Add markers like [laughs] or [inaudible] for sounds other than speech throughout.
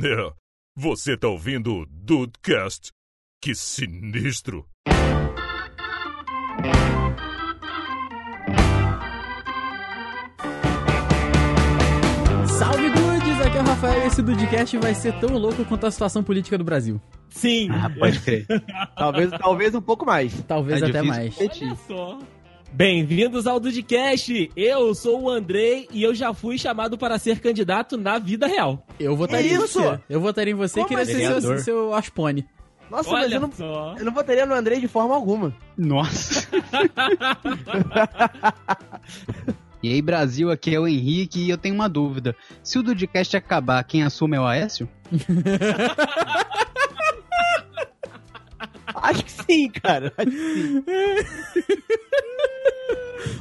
É, você tá ouvindo o Dudecast? Que sinistro! Salve Dudes! Aqui é o Rafael e esse Dudecast vai ser tão louco quanto a situação política do Brasil. Sim. Ah, pode crer. [laughs] talvez, talvez um pouco mais. Talvez É até mais. competir. Olha só. Bem-vindos ao Dudcast. Eu sou o Andrei e eu já fui chamado para ser candidato na vida real. Eu votaria em isso? você. Eu votaria em você e Como queria ser seu, vereador? seu Aspone. Nossa, mas Olha eu não, só. eu não votaria no Andrei de forma alguma. Nossa. [laughs] e aí, Brasil, aqui é o Henrique e eu tenho uma dúvida. Se o Dudcast acabar, quem assume é o Aécio? [laughs] Acho que sim, cara. Acho que sim. [laughs]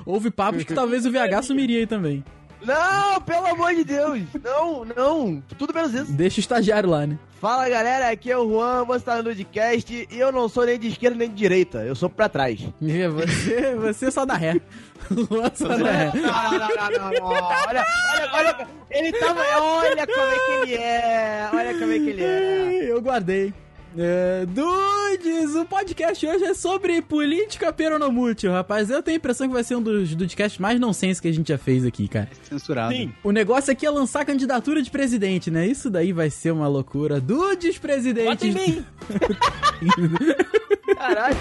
Houve papos que talvez o VH sumiria aí também. Não, pelo amor de Deus. Não, não. Tudo menos isso. Deixa o estagiário lá, né? Fala, galera. Aqui é o Juan, você tá no Ludcast e eu não sou nem de esquerda nem de direita. Eu sou pra trás. E Você, [laughs] você só dá ré. [laughs] Luan só dá ré. Não, não, não, não, não. Olha, olha, olha. Ele tava... Olha como é que ele é. Olha como é que ele é. [laughs] Eu guardei. É, Dudes, o podcast hoje é sobre política peronomútil, rapaz. Eu tenho a impressão que vai ser um dos podcasts mais nonsense que a gente já fez aqui, cara. Censurado. Sim. O negócio aqui é lançar candidatura de presidente, né? Isso daí vai ser uma loucura. Dudes Bota presidente. em mim. [laughs] Caralho.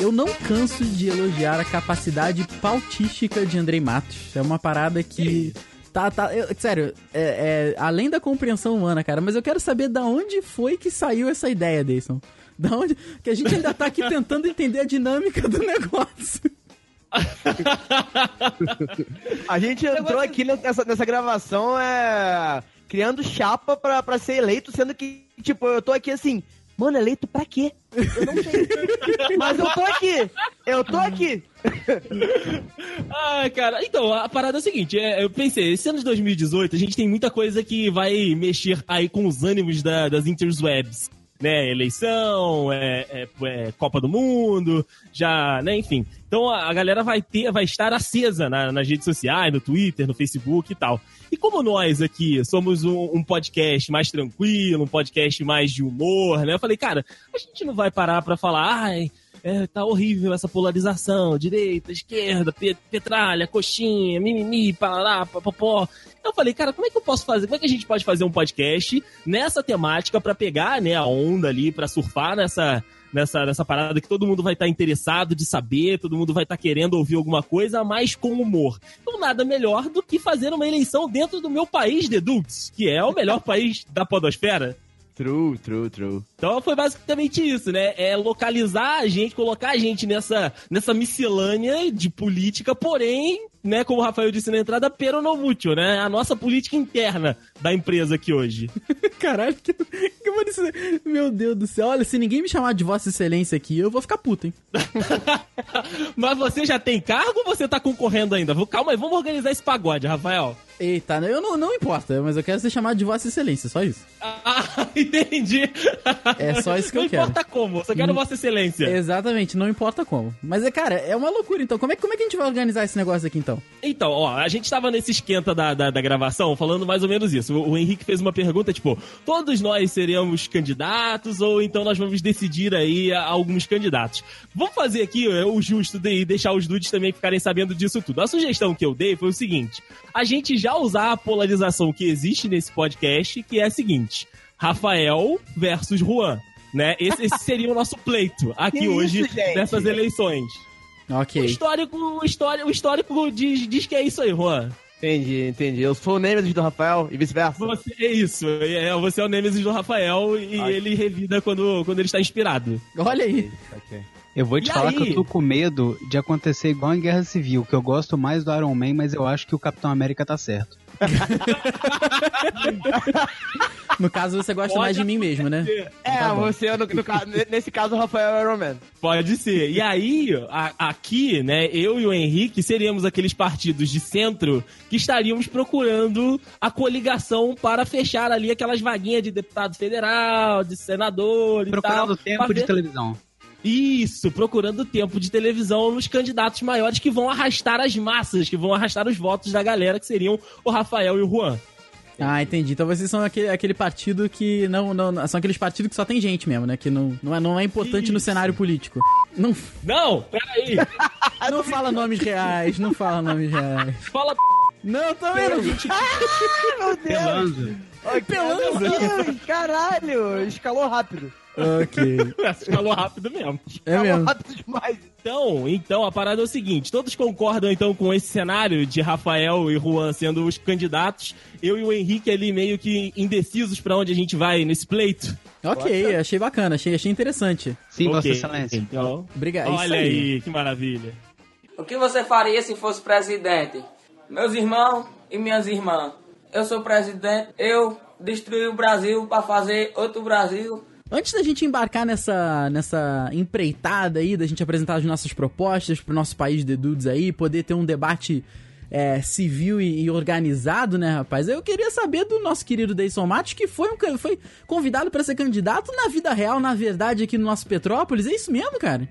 Eu não canso de elogiar a capacidade pautística de Andrei Matos. É uma parada que. Tá, tá. eu- sério, é, é além da compreensão humana, cara, mas eu quero saber da onde foi que saiu essa ideia, Deison. Da onde. Que a gente ainda tá aqui tentando entender a dinâmica do negócio. A gente entrou aqui nessa, nessa gravação é, criando chapa pra, pra ser eleito, sendo que, tipo, eu tô aqui assim, mano, eleito pra quê? Eu não sei. Mas eu tô aqui! Eu tô aqui! Ah, cara, então, a parada é a seguinte, é, eu pensei, esse ano de 2018 a gente tem muita coisa que vai mexer aí com os ânimos da- das interwebs, né, eleição, é, é- é Copa do Mundo, já, né, enfim. Então a, galera vai ter, vai estar acesa na- nas redes sociais, no Twitter, no Facebook e tal. E como nós aqui somos um, um podcast mais tranquilo, um podcast mais de humor, né, eu falei, cara, a gente não vai parar pra falar, ai, é, tá horrível essa polarização, direita, esquerda, pe- petralha, coxinha, mimimi, parará, papapó. Eu falei, cara, como é que eu posso fazer? Como é que a gente pode fazer um podcast nessa temática pra pegar, né, a onda ali, pra surfar nessa, nessa, nessa parada que todo mundo vai estar interessado de saber, todo mundo vai estar querendo ouvir alguma coisa, mas com humor. Então nada melhor do que fazer uma eleição dentro do meu país, Dedux, que é o melhor [laughs] país da podosfera. True, true, true. Então foi basicamente isso, né? É localizar a gente, colocar a gente nessa, nessa miscelânea de política, porém, né, como o Rafael disse na entrada, peronomútil, né? A nossa política interna da empresa aqui hoje. [laughs] Caralho, que, que maneiro. Meu Deus do céu. Olha, se ninguém me chamar de Vossa Excelência aqui, eu vou ficar puto, hein? [laughs] Mas você já tem cargo ou você tá concorrendo ainda? Calma aí, vamos organizar esse pagode, Rafael. Eita, eu não, não importa, mas eu quero ser chamado de Vossa Excelência, só isso. [laughs] Ah, entendi. É só isso que Não eu quero. importa como, só quero Hum. Vossa Excelência. Exatamente, não importa como. Mas é, cara, é uma loucura então. Como é, como é que a gente vai organizar esse negócio aqui então? Então, ó, a gente tava nesse esquenta da, da, da gravação falando mais ou menos isso. O, o Henrique fez uma pergunta, tipo, todos nós seremos candidatos ou então nós vamos decidir aí a- alguns candidatos? Vamos fazer aqui é, o justo de deixar os dudes também ficarem sabendo disso tudo. A sugestão que eu dei foi o seguinte: a gente já usar a polarização que existe nesse podcast, que é a seguinte: Rafael versus Juan. Né? Esse, esse seria o nosso pleito aqui Que hoje isso, nessas eleições. O Ok. histórico, o histórico, o histórico diz, diz que é isso aí, Juan. Entendi, entendi. Eu sou o Nemesis do Rafael e vice-versa. Você, é isso. É, você é o Nemesis do Rafael e Ai. ele revida quando, quando ele está inspirado. Olha aí. Eu vou te E falar aí? que eu tô com medo de acontecer igual em Guerra Civil, que eu gosto mais do Iron Man, mas eu acho que o Capitão América tá certo. [laughs] No caso, você gosta Pode mais de mim mesmo, né? É, Tá você, no, no nesse caso, o Rafael Iron Man. Pode ser. E aí, a- aqui, né, eu e o Henrique seríamos aqueles partidos de centro que estaríamos procurando a coligação para fechar ali aquelas vaguinhas de deputado federal, de senador e Procurando tal. tempo pra de televisão. Isso, procurando tempo de televisão nos candidatos maiores que vão arrastar as massas, que vão arrastar os votos da galera, que seriam o Rafael e o Juan. Ah, entendi. Então vocês são aquele, aquele partido que não, não. São aqueles partidos que só tem gente mesmo, né? Que não, não, é, não é importante no Isso. cenário político. Não, Não, peraí. [laughs] não fala nomes reais, não fala nomes reais. Fala Não, também não. [laughs] Meu Deus! Ai, Ai, Caralho! Escalou rápido. Ok. [laughs] Escalou rápido mesmo. É Escalou mesmo. rápido demais. Então, então, a parada é o seguinte: todos concordam então com esse cenário de Rafael e Juan sendo os candidatos, eu e o Henrique ali meio que indecisos pra onde a gente vai nesse pleito. Ok, achei bacana, achei, achei interessante. Sim, Vossa Ok, Excelência. Então, Obrigado. é olha aí. que maravilha. O que você faria se fosse presidente? Meus irmãos e minhas irmãs. Eu sou presidente, eu destruí o Brasil para fazer outro Brasil. Antes da gente embarcar nessa, nessa empreitada aí, da gente apresentar as nossas propostas pro nosso país de dudes aí, poder ter um debate é, civil e, e organizado, né, rapaz? Eu queria saber do nosso querido Deison Matos, que foi, um, foi convidado para ser candidato na vida real, na verdade, aqui no nosso Petrópolis. É isso mesmo, cara?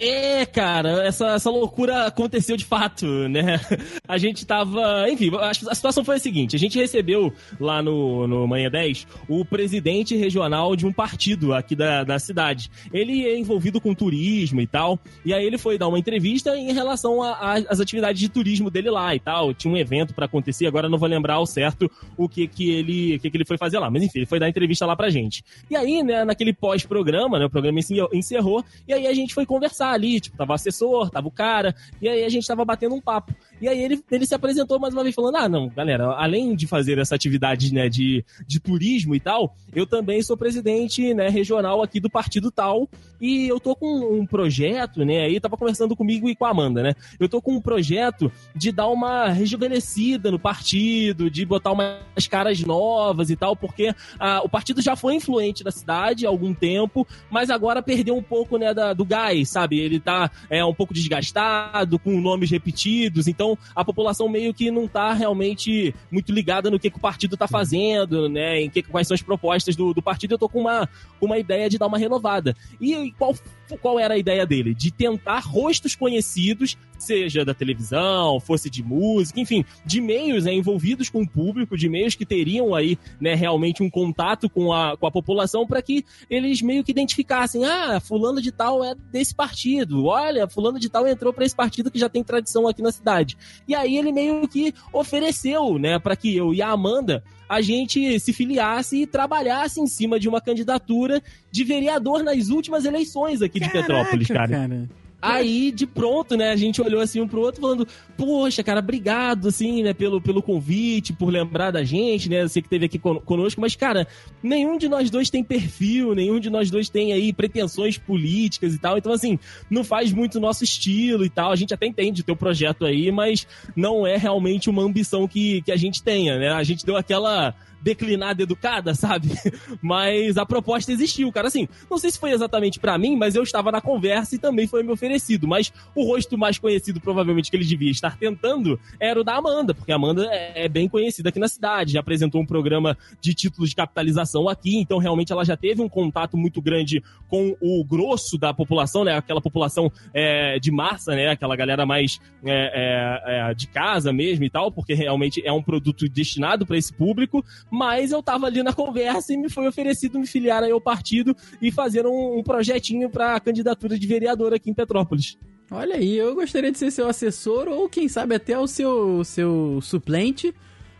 É, cara, essa, essa loucura aconteceu de fato, né? [laughs] A gente tava. Enfim, a, situação foi a seguinte: a gente recebeu lá no, no Manhã 10 o presidente regional de um partido aqui da, da cidade. Ele é envolvido com turismo e tal, e aí ele foi dar uma entrevista em relação às atividades de turismo dele lá e tal. Tinha um evento pra acontecer, agora não vou lembrar ao certo o que, que, ele, que, que ele foi fazer lá, mas enfim, ele foi dar entrevista lá pra gente. E aí, né, naquele pós-programa, né, o programa encer- encerrou, e aí a gente foi conversar ali, tipo, tava o assessor, tava o cara, e aí a gente tava batendo um papo. E aí ele, ele se apresentou mais uma vez falando: Ah, não, galera, além de fazer essa atividade né, de, de turismo e tal, eu também sou presidente né, regional aqui do partido tal. E eu tô com um projeto, né? Aí tava conversando comigo e com a Amanda, né? Eu tô com um projeto de dar uma rejuvenescida no partido, de botar umas caras novas e tal, porque ah, o partido já foi influente na cidade há algum tempo, mas agora perdeu um pouco né, da- do gás, sabe? Ele tá é, um pouco desgastado, com nomes repetidos, então a população meio que não tá realmente muito ligada no que, que o partido tá fazendo, né? Em que, quais são as propostas do, do partido. Eu tô com uma, uma ideia de dar uma renovada. E qual, qual era a ideia dele? De tentar rostos conhecidos, seja da televisão, fosse de música, enfim, de meios né, envolvidos com o público, de meios que teriam aí né, realmente um contato com a, com a população para que eles meio que identificassem, ah, fulano de tal é desse partido, olha, fulano de tal entrou para esse partido que já tem tradição aqui na cidade. E aí ele meio que ofereceu, né, para que eu e a Amanda a gente se filiasse e trabalhasse em cima de uma candidatura de vereador nas últimas eleições aqui de Petrópolis, cara. cara. Aí, de pronto, né, a gente olhou assim um pro outro falando, poxa, cara, obrigado, assim, né, pelo, pelo convite, por lembrar da gente, né, você que esteve aqui con- conosco, mas, cara, nenhum de nós dois tem perfil, nenhum de nós dois tem aí pretensões políticas e tal, então, assim, não faz muito nosso estilo e tal, a gente até entende o teu projeto aí, mas não é realmente uma ambição que, que a gente tenha, né, a gente deu aquela declinada educada, [laughs] sabe? Mas a proposta existiu, cara. Assim, não sei se foi exatamente pra mim, mas eu estava na conversa e também foi me oferecido. Mas o rosto mais conhecido, provavelmente, que ele devia estar tentando era o da Amanda, porque a Amanda é é bem conhecida aqui na cidade, já apresentou um programa de títulos de capitalização aqui, então realmente ela já teve um contato muito grande com o grosso da população, né? Aquela população é, de massa, né? Aquela galera mais é, é, é, de casa mesmo e tal, porque realmente é um produto destinado para esse público mas eu tava ali na conversa e me foi oferecido me filiar aí ao partido e fazer um, um projetinho pra candidatura de vereador aqui em Petrópolis. Olha aí, eu gostaria de ser seu assessor ou quem sabe até o seu, seu suplente.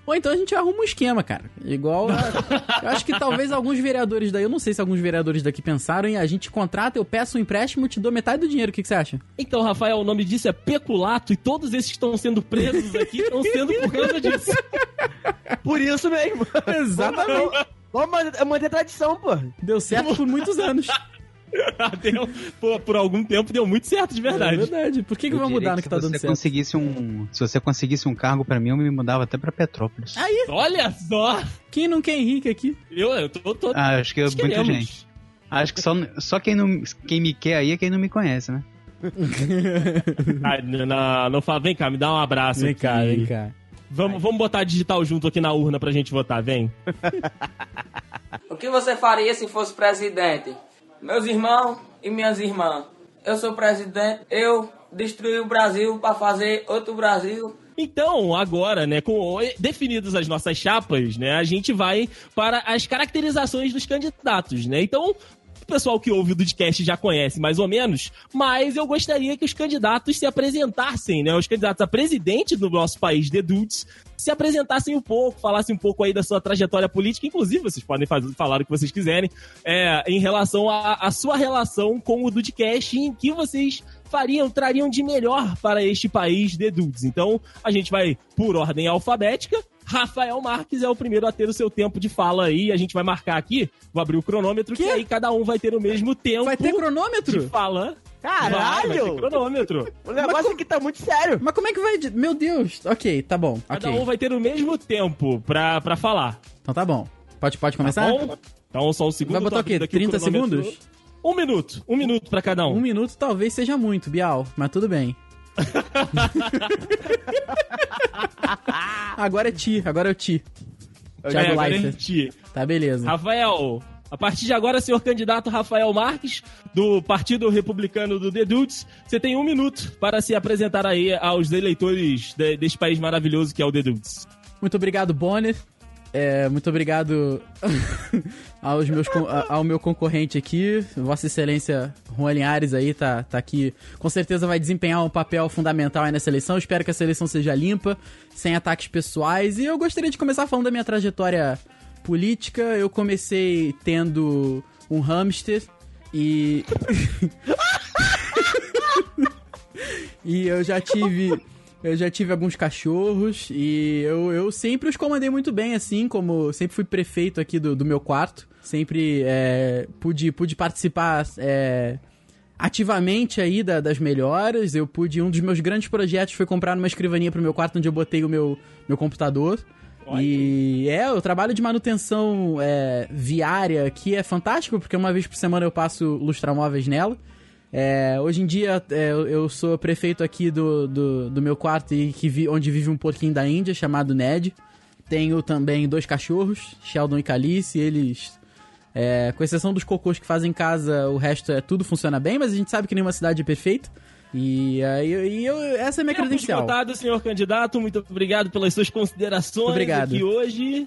Ou então a gente arruma um esquema, cara. Igual. a- [laughs] eu acho que talvez alguns vereadores daí, eu não sei se alguns vereadores daqui pensaram em a gente contrata, eu peço um empréstimo, eu te dou metade do dinheiro. O que, que você acha? Então, Rafael, o nome disso é peculato e todos esses que estão sendo presos aqui estão sendo por causa disso. Por isso mesmo. Exatamente. Vamos manter, manter tradição, pô. Deu certo por muitos anos. [laughs] Deu- por, por algum tempo deu muito certo, de É verdade. verdade. Por que, que Eu vai mudar no que tá se dando você certo? conseguisse um, se você conseguisse um cargo pra mim, eu me mudava até pra Petrópolis. Aí, Olha só! quem não quer Henrique aqui? Eu, eu tô, tô Ah, acho que é nós muita queremos. gente. Acho que só, só quem, não, quem me quer aí é quem não me conhece, né? [laughs] Ah, não, não fala, vem cá, me dá um abraço. Vem aqui. cá, vem cá. Vamos, vamos botar digital junto aqui na urna pra gente votar, vem. [laughs] O que você faria se fosse presidente? Meus irmãos e minhas irmãs. Eu sou presidente, eu destruí o Brasil para fazer outro Brasil. Então, agora, né, com definidas as nossas chapas, né, a gente vai para as caracterizações dos candidatos, né? Então, o pessoal que ouve o Dudcast já conhece mais ou menos, mas eu gostaria que os candidatos se apresentassem, né? Os candidatos a presidente do nosso país, The Dudes, se apresentassem um pouco, falassem um pouco aí da sua trajetória política, inclusive vocês podem fazer, falar o que vocês quiserem, é, em relação à sua relação com o Dudcast e em que vocês fariam, trariam de melhor para este país, The Dudes. Então, a gente vai por ordem alfabética. Rafael Marques é o primeiro a ter o seu tempo de fala aí. A gente vai marcar aqui, vou abrir o cronômetro, que Quê? aí cada um vai ter o mesmo tempo Vai ter de cronômetro? fala. Vai, vai ter Caralho! cronômetro. O negócio aqui tá muito sério. Mas como é que vai... de- Meu Deus. Ok, tá bom. Cada Ok. um vai ter o mesmo tempo pra, pra falar. Então tá bom. Pode, pode Tá começar? bom? Então, só um segundo. Vai botar o quê? abrindo aqui 30 cronômetro. segundos? Um minuto. Um minuto pra cada um. Um minuto talvez seja muito, Bial, mas tudo bem. [laughs] agora é ti, agora é o ti. É, Thiago é Leifert. ti. Tá, beleza. Rafael, a partir de agora, senhor candidato Rafael Marques, do Partido Republicano do The Dudes, você tem um minuto para se apresentar aí aos eleitores de- deste país maravilhoso que é o The Dudes. Muito obrigado, Bonner. É, muito obrigado [laughs] aos meus, a- ao meu concorrente aqui. Vossa Excelência Juan Linhares aí tá, tá aqui. Com certeza vai desempenhar um papel fundamental aí nessa eleição. Espero que essa eleição seja limpa, sem ataques pessoais. E eu gostaria de começar falando da minha trajetória política. Eu comecei tendo um hamster e. [laughs] e eu já tive. Eu já tive alguns cachorros e eu, eu sempre os comandei muito bem, assim, como sempre fui prefeito aqui do, do meu quarto. Sempre é, pude, pude participar é, ativamente aí da- das melhoras. Eu pude. Um dos meus grandes projetos foi comprar uma escrivaninha pro meu quarto onde eu botei o meu, meu computador. E é, o trabalho de manutenção é, viária aqui é fantástico, porque uma vez por semana eu passo lustramóveis nela. É, hoje em dia é, eu- sou prefeito aqui do, do, do meu quarto e que vi- onde vive um porquinho da Índia chamado Ned. Tenho também dois cachorros, Sheldon e Calice, eles. é, com exceção dos cocôs que fazem em casa, o resto é tudo funciona bem, mas a gente sabe que nenhuma cidade é perfeita. E aí eu, eu- essa é a minha Tempo credencial. esgotado, senhor candidato. Muito obrigado pelas suas considerações Obrigado. aqui hoje.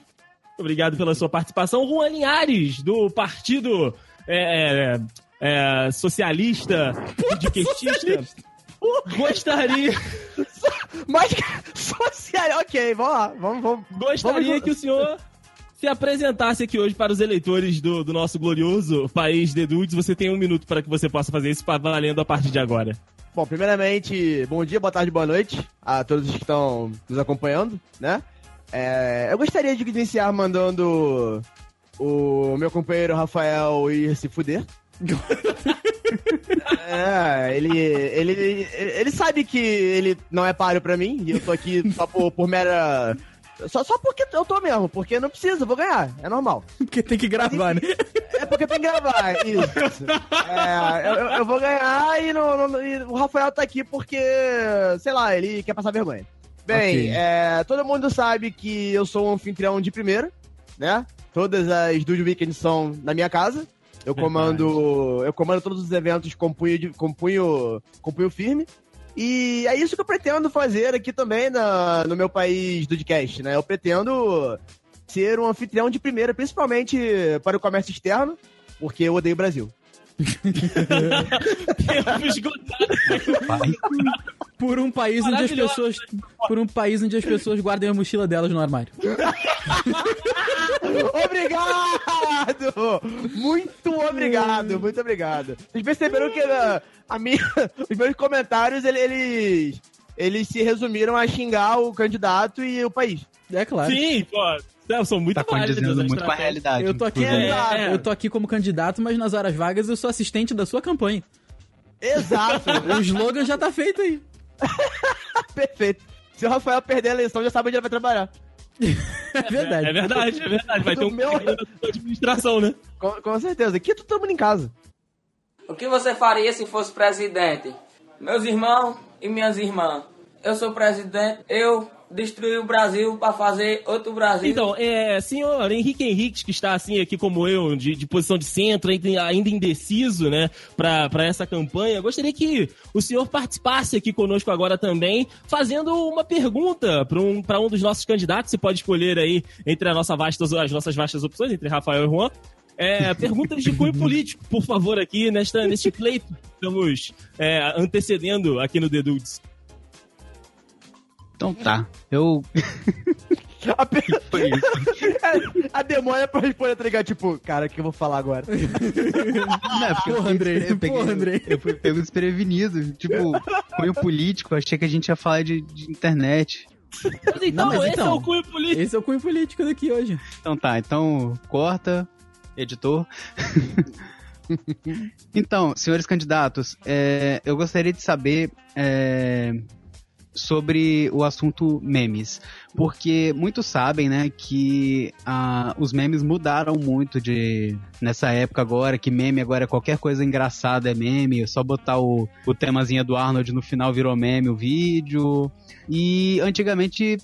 Obrigado pela sua participação. Juan Linhares, do Partido é, é, é, Socialista Budquetista. Gostaria, Mas, social, ok, vamos lá, vamos, vamos. gostaria Vamos- que o senhor se apresentasse aqui hoje para os eleitores do, do nosso glorioso país de Dudes. Você tem um minuto para que você possa fazer isso valendo a partir de agora. Bom, primeiramente, bom dia, boa tarde, boa noite a todos que estão nos acompanhando, né? É, eu gostaria de iniciar mandando o meu companheiro Rafael ir se fuder. É, ele, ele, ele sabe que ele não é páreo pra mim e eu tô aqui só por, por mera. Só, só porque eu tô mesmo, porque não precisa, vou ganhar, é normal. Porque tem que gravar, né? É porque tem que gravar, isso. É, eu, eu- vou ganhar e, não- não- e o Rafael tá aqui porque, sei lá, ele quer passar vergonha. Bem, Ok. é, todo mundo sabe que eu sou um anfitrião de primeira, né? Todas as Dude Weekends são na minha casa. Eu comando, eu comando todos os eventos com punho, de- com punho, com punho firme. E é isso que eu pretendo fazer aqui também na, no meu país Dudecast, né? Eu pretendo ser um anfitrião de primeira, principalmente para o comércio externo, porque eu odeio o Brasil. Tempo [laughs] esgotado. Por um país onde as pessoas. Por um país onde as pessoas guardem a mochila delas no armário. [laughs] Obrigado! Muito obrigado, muito obrigado. Vocês perceberam que a, a minha, [laughs] os meus comentários, ele- eles, eles se resumiram a xingar o candidato e o país. É claro. Sim, pô. Não, são muito Tá condizendo muito com a realidade. Eu tô aqui, inclusive. É. eu tô aqui como candidato, mas nas horas vagas eu sou assistente da sua campanha. Exato. [laughs] O slogan já tá feito aí. [laughs] Perfeito. Se o Rafael perder a eleição, já sabe onde ele vai trabalhar. [laughs] É verdade. É verdade, é verdade. Vai Do ter um meu- da administração, né? Com, com certeza. Aqui tu todo mundo em casa. O que você faria se fosse presidente? Meus irmãos e minhas irmãs. Eu sou presidente, eu destruí o Brasil para fazer outro Brasil. Então, é, senhor Henrique Henriques, que está assim aqui como eu, de, de posição de centro, ainda, indeciso, né, para essa campanha, gostaria que o senhor participasse aqui conosco agora também, fazendo uma pergunta para um, um dos nossos candidatos. Você pode escolher aí entre a nossa vasta, as nossas vastas opções, entre Rafael e Juan. É, perguntas de cunho político, por favor, aqui nesta, neste pleito que estamos é, antecedendo aqui no The Dudes. Então tá. Eu. [laughs] A, pe- Foi [laughs] isso. a demora pra responder, tá ligado? Tipo, cara, o que eu vou falar agora? Não, é porque eu Porra, Andrei, eu peguei- porra, Andrei. Eu fui pego desprevenido. Tipo, cunho político, achei que a gente ia falar de, de internet. Mas então, Não, mas esse então- é o cunho político. Esse é o cunho político daqui hoje. Então tá, então corta, editor. [laughs] então, senhores candidatos, é, eu gostaria de saber é, sobre o assunto memes. Porque muitos sabem, né, que ah, os memes mudaram muito de nessa época agora, que meme agora é qualquer coisa engraçada é meme, é só botar o, o temazinho do Arnold no final virou meme o vídeo. E antigamente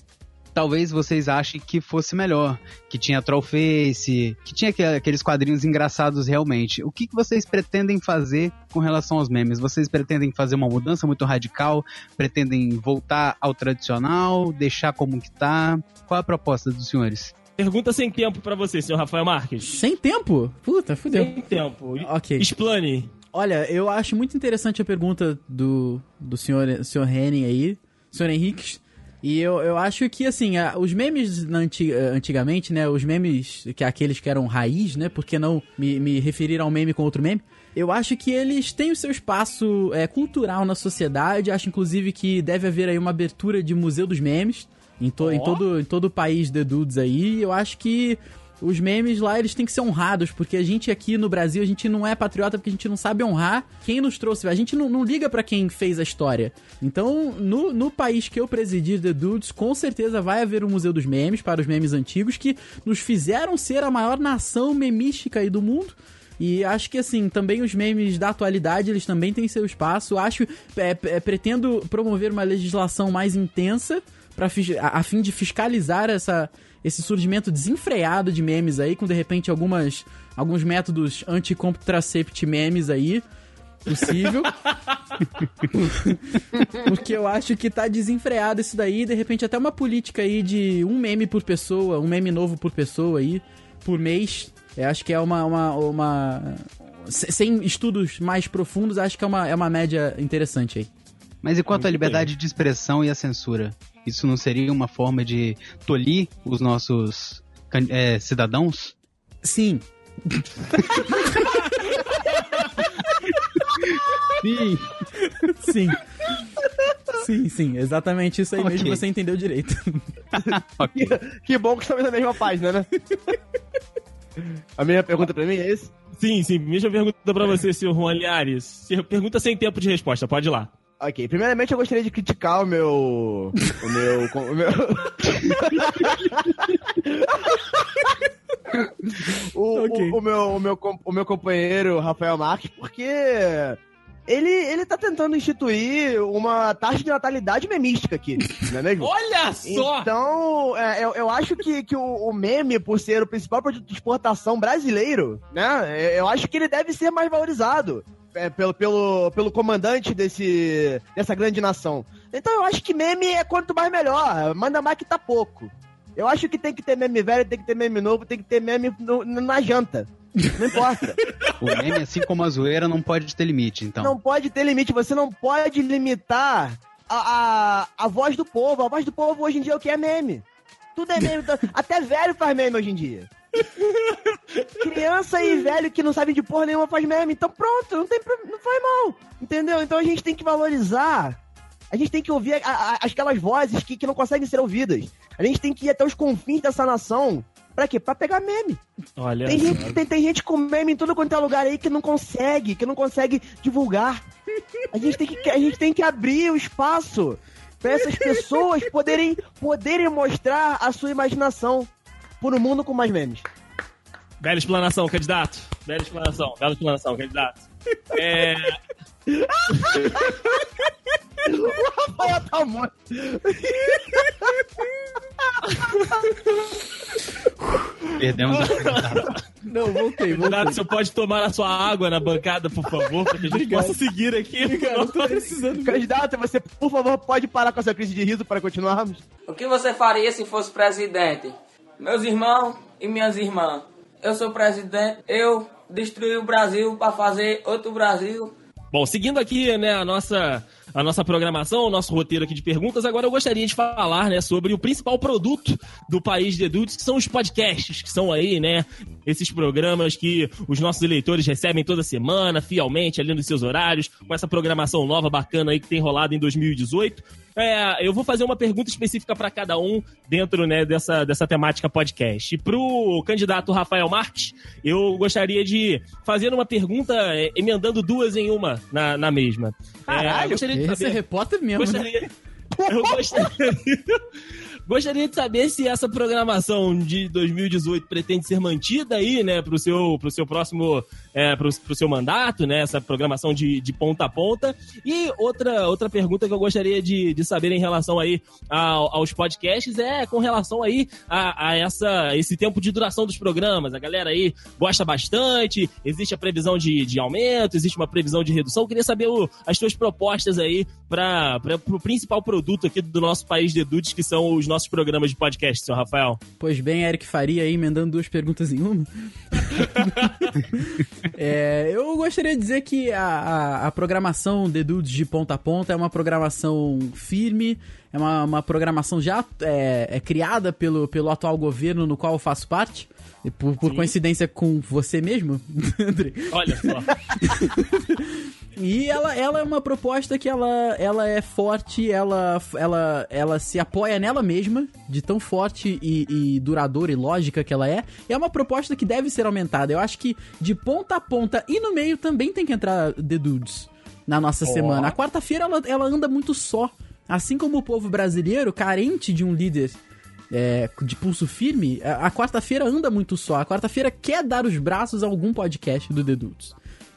talvez vocês achem que fosse melhor, que tinha Trollface, que tinha aqu- aqueles quadrinhos engraçados realmente. O que, que vocês pretendem fazer com relação aos memes? Vocês pretendem fazer uma mudança muito radical? Pretendem voltar ao tradicional? Deixar como que tá? Qual a proposta dos senhores? Pergunta sem tempo pra você, senhor Rafael Marques. Sem tempo? Puta, fudeu. Sem tempo. Ok. Explane. Olha, eu acho muito interessante a pergunta do, do senhor, senhor Henning aí, senhor Henriques. E eu, eu acho que, assim, a- os memes anti- eh, antigamente, né? Os memes, que é aqueles que eram raiz, né? Por que não me, me referir a um meme com outro meme? Eu acho que eles têm o seu espaço eh, cultural na sociedade. Acho, inclusive, que deve haver aí uma abertura de museu dos memes em, to, em, Ó. todo, em todo o país de dudes aí. Eu acho que os memes lá, eles têm que ser honrados, porque a gente aqui no Brasil, a gente não é patriota porque a gente não sabe honrar quem nos trouxe. A gente não, não liga pra quem fez a história. Então, no, no país que eu presidi, The Dudes, com certeza vai haver um Museu dos Memes para os memes antigos que nos fizeram ser a maior nação memística aí do mundo. E acho que, assim, também os memes da atualidade, eles também têm seu espaço. Acho, é, é, pretendo promover uma legislação mais intensa fis- a, a fim de fiscalizar essa, esse surgimento desenfreado de memes aí, com, de repente, algumas, alguns métodos anti-contracept memes aí, possível. [laughs] Porque eu acho que tá desenfreado isso daí, de repente até uma política aí de um meme por pessoa, um meme novo por pessoa aí, por mês. Eu acho que é uma. uma, uma- se- sem estudos mais profundos, acho que é uma, é uma média interessante aí. Mas e quanto à liberdade de expressão e a censura? Isso não seria uma forma de tolir os nossos é, cidadãos? Sim. Sim. Sim. Sim, sim, exatamente isso aí Ok. mesmo, você entendeu direito. [laughs] Que, que bom que estamos na mesma página, né? A minha pergunta pra mim é esse? Sim, sim. Mesma pergunta pra você, senhor Juan Liares. Pergunta sem tempo de resposta, pode ir lá. Ok, primeiramente eu gostaria de criticar o meu. O meu. O meu, o, [laughs] Ok. o, o meu, o, meu, o meu companheiro Rafael Marques, porque ele, ele tá tentando instituir uma taxa de natalidade memística aqui, não é mesmo? Olha só! Então, é, eu, eu acho que, que o, o meme, por ser o principal produto de exportação brasileiro, né? Eu acho que ele deve ser mais valorizado é, pelo, pelo, pelo comandante desse, dessa grande nação. Então eu acho que meme é quanto mais melhor. Manda mais que tá pouco. Eu acho que tem que ter meme velho, tem que ter meme novo, tem que ter meme no- na janta. Não importa. [laughs] O meme, assim como a zoeira, não pode ter limite, então. Não pode ter limite, você não pode limitar a, a, a voz do povo. A voz do povo hoje em dia é o que é meme. Tudo é meme. [laughs] Até velho faz meme hoje em dia. Criança e velho que não sabem de porra nenhuma faz meme. Então pronto, não, tem, não faz mal. Entendeu? Então a gente tem que valorizar A gente tem que ouvir a, a, aquelas vozes que, que não conseguem ser ouvidas. A gente tem que ir até os confins dessa nação. Pra quê? Pra pegar meme. Olha Tem gente, tem, tem gente com meme em tudo quanto é lugar aí que não consegue, que não consegue divulgar. A gente tem que, a gente tem que abrir o espaço pra essas pessoas poderem, poderem mostrar a sua imaginação por um mundo com mais memes. Bela explanação, candidato. Bela explanação, bela explanação, candidato. É, Rafael tá morto. Perdemos o candidato. Não, voltei, candidato, voltei. você pode tomar a sua água na bancada, por favor, para que a gente Obrigado. possa seguir aqui. Cara, eu tô precisando. Candidato, você, por favor, pode parar com essa crise de riso para continuarmos? O que você faria se fosse presidente? Meus irmãos e minhas irmãs, eu sou presidente, eu destruí o Brasil para fazer outro Brasil. Bom, seguindo aqui, né, a nossa, a nossa programação, o nosso roteiro aqui de perguntas, agora eu gostaria de falar, né, sobre o principal produto do país de Dudes, que são os podcasts, que são aí, né, esses programas que os nossos eleitores recebem toda semana, fielmente, ali nos seus horários, com essa programação nova, bacana aí que tem rolado em 2018. É, eu vou fazer uma pergunta específica para cada um dentro né, dessa, dessa temática podcast. Pro candidato Rafael Marques, eu gostaria de fazer uma pergunta é, emendando duas em uma na, na mesma. É, Caralho, eu gostaria de Esse é repórter mesmo, né? gostaria, eu gostaria, [laughs] gostaria de saber se essa programação de 2018 pretende ser mantida aí, né, pro seu, pro seu próximo, é, pro, pro seu mandato, né, essa programação de, de ponta a ponta. E outra, outra pergunta que eu gostaria de, de saber em relação aí ao- aos podcasts é com relação aí a, a essa, esse tempo de duração dos programas. A galera aí gosta bastante, existe a previsão de, de aumento, existe uma previsão de redução. Eu queria saber o- as suas propostas aí para o principal produto aqui do nosso país de Dudes, que são os nossos programas de podcast, seu Rafael. Pois bem, Eric Faria aí, emendando duas perguntas em uma. [laughs] É, eu gostaria de dizer que a, a, a programação The Dudes de ponta a ponta é uma programação firme, é uma, uma programação já é, é criada pelo, pelo atual governo no qual eu faço parte. Por, por coincidência com você mesmo, [laughs] André. Olha só. [laughs] E ela, ela é uma proposta que ela, ela é forte, ela, ela, ela se apoia nela mesma, de tão forte e, e duradoura e lógica que ela é. E é uma proposta que deve ser aumentada. Eu acho que de ponta a ponta e no meio também tem que entrar The Dudes na nossa semana. A quarta-feira ela, ela anda muito só. Assim como o povo brasileiro, carente de um líder é, de pulso firme, a, a quarta-feira anda muito só. A quarta-feira quer dar os braços a algum podcast do The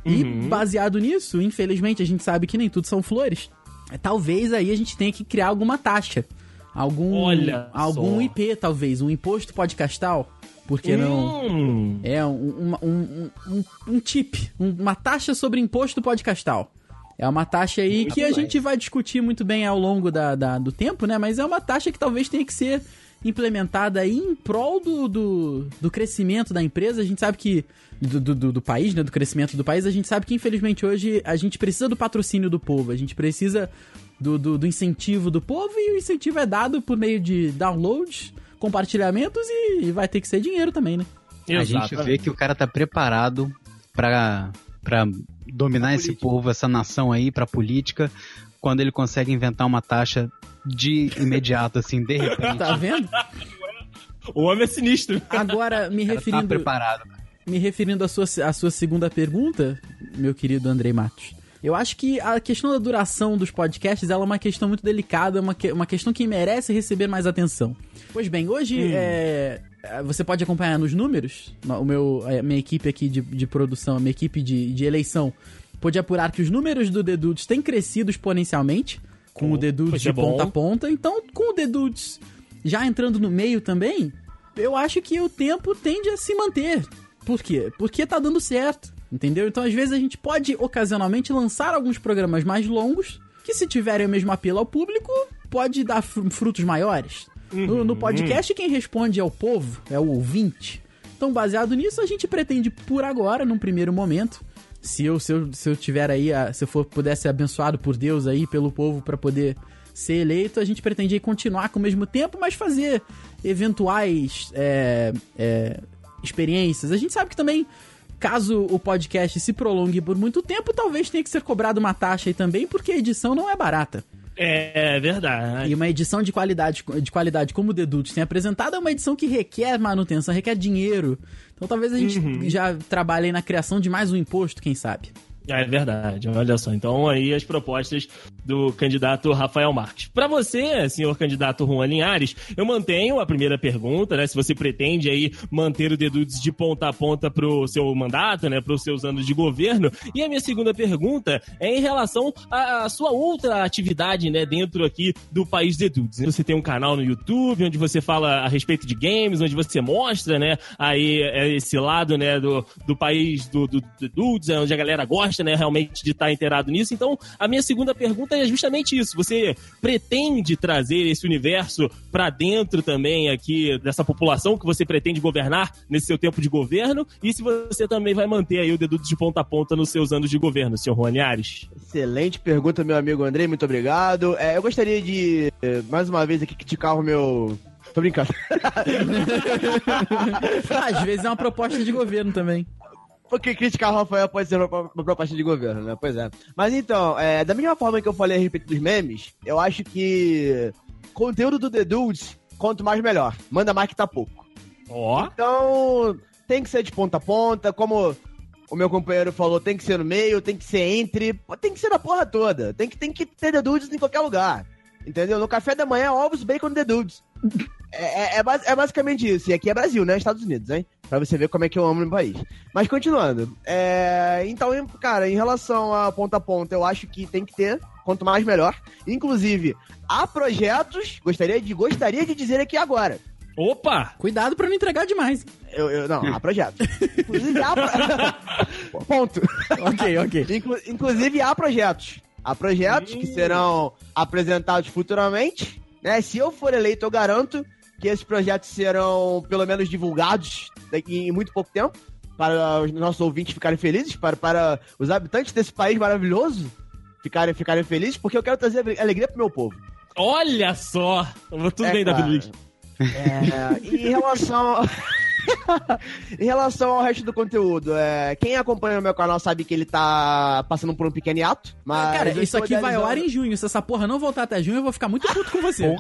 Dudes. E baseado nisso, infelizmente, a gente sabe que nem tudo são flores. É, Talvez aí a gente tenha que criar alguma taxa. Algum, Olha algum só. IP, talvez. Um imposto podcastal. Por que não? Hum, É um, um, um, um, um tip. um- Uma taxa sobre imposto podcastal. É uma taxa aí que a gente vai discutir muito bem ao longo da, da- do tempo, né? Mas é uma taxa que talvez tenha que ser implementada aí em prol do, do, do crescimento da empresa. A gente sabe que. Do, do, do- país, né? Do crescimento do país. A gente sabe que, infelizmente, hoje a gente precisa do patrocínio do povo. A gente precisa do, do, do incentivo do povo e o incentivo é dado por meio de downloads, compartilhamentos e, vai ter que ser dinheiro também, né? A gente vê que o cara tá preparado pra, pra dominar esse povo, essa nação aí, pra política, quando ele consegue inventar uma taxa de imediato, assim, de repente. [laughs] Tá vendo? O homem é sinistro. Agora, me tá referindo, preparado. me referindo à sua, à sua segunda pergunta, meu querido Andrei Matos. Eu acho que a questão da duração dos podcasts ela é uma questão muito delicada, uma, que- uma questão que merece receber mais atenção. Pois bem, hoje é, você pode acompanhar nos números, o meu, a minha equipe aqui de, de produção, a minha equipe de, de eleição, pôde apurar que os números do The Dudes têm crescido exponencialmente, com o The Dudes pois de bom. ponta a ponta. Então, com o The Dudes já entrando no meio também, eu acho que o tempo tende a se manter. Por quê? Porque tá dando certo, entendeu? Então, às vezes, a gente pode, ocasionalmente, lançar alguns programas mais longos, que se tiverem o mesmo apelo ao público, pode dar fru- frutos maiores. No, no podcast, quem responde é o povo, é o ouvinte. Então, baseado nisso, a gente pretende, por agora, num primeiro momento, se eu, se eu, se eu tiver aí, a- se eu for, pudesse ser abençoado por Deus aí, pelo povo, pra poder ser eleito, a gente pretende continuar com o mesmo tempo, mas fazer eventuais é, é, experiências. A gente sabe que também, caso o podcast se prolongue por muito tempo, talvez tenha que ser cobrado uma taxa aí também, porque a edição não é barata. É verdade. E uma edição de qualidade, de qualidade como o The Dudes tem apresentado é uma edição que requer manutenção, requer dinheiro. Então talvez a gente Uhum. já trabalhe aí na criação de mais um imposto, quem sabe. É verdade, olha só. Então aí as propostas do candidato Rafael Marques. Para você, senhor candidato Juan Linhares, eu mantenho a primeira pergunta, né? Se você pretende aí manter o Dedudes de ponta a ponta pro seu mandato, né? Pros seus anos de governo. E a minha segunda pergunta é em relação à sua outra atividade, né? Dentro aqui do país Dedudes. Você tem um canal no YouTube onde você fala a respeito de games, onde você mostra, né? Aí é esse lado, né? Do, do país do, do Dedudes, onde a galera gosta, né? Realmente de estar inteirado nisso. Então, a minha segunda pergunta é justamente isso. Você pretende trazer esse universo pra dentro também aqui dessa população que você pretende governar nesse seu tempo de governo? E se você também vai manter aí o Dedudes de ponta a ponta nos seus anos de governo, senhor Juan Linhares? Excelente pergunta, meu amigo Andrei, muito obrigado. É, eu gostaria de, eh, mais uma vez, aqui criticar o meu. Tô brincando. [laughs] Às vezes é uma proposta de governo também. Porque criticar o Rafael pode ser uma, uma proposta de governo, né? Pois é. Mas então, é, da mesma forma que eu falei a respeito dos memes, eu acho que conteúdo do The Dudes, quanto mais melhor. Manda mais que tá pouco. Ó. Então, tem que ser de ponta a ponta, como o meu companheiro falou, tem que ser no meio, tem que ser entre, tem que ser na porra toda. Tem que, tem que ter The Dudes em qualquer lugar. Entendeu? No café da manhã, ovos, bacon, The Dudes. É, é, é é basicamente isso. E aqui é Brasil, né? Estados Unidos, hein? Pra você ver como é que eu amo no país. Mas continuando. É, então, cara, em relação a ponta a ponta, eu acho que tem que ter. Quanto mais, melhor. Inclusive, há projetos. Gostaria de, gostaria de dizer aqui agora. Opa! Cuidado pra não entregar demais. Eu, eu- não, há projetos. [laughs] Inclusive, há. pro- [laughs] Ponto. ok, ok. Inclu- inclusive, há projetos. Há projetos que serão apresentados futuramente. Né? Se eu for eleito, eu garanto que esses projetos serão, pelo menos, divulgados daqui em muito pouco tempo. Para os nossos ouvintes ficarem felizes, para, para os habitantes desse país maravilhoso ficarem, ficarem felizes, porque eu quero trazer alegria pro meu povo. Olha só! Tudo É, bem, cara. Davi Luiz. É, em relação. [laughs] [laughs] em relação ao resto do conteúdo, é, quem acompanha o meu canal sabe que ele tá passando por um pequeno hiato. Mas Cara, isso aqui vai ao ar em junho. Se essa porra não voltar até junho, eu vou ficar muito puto com você. [laughs]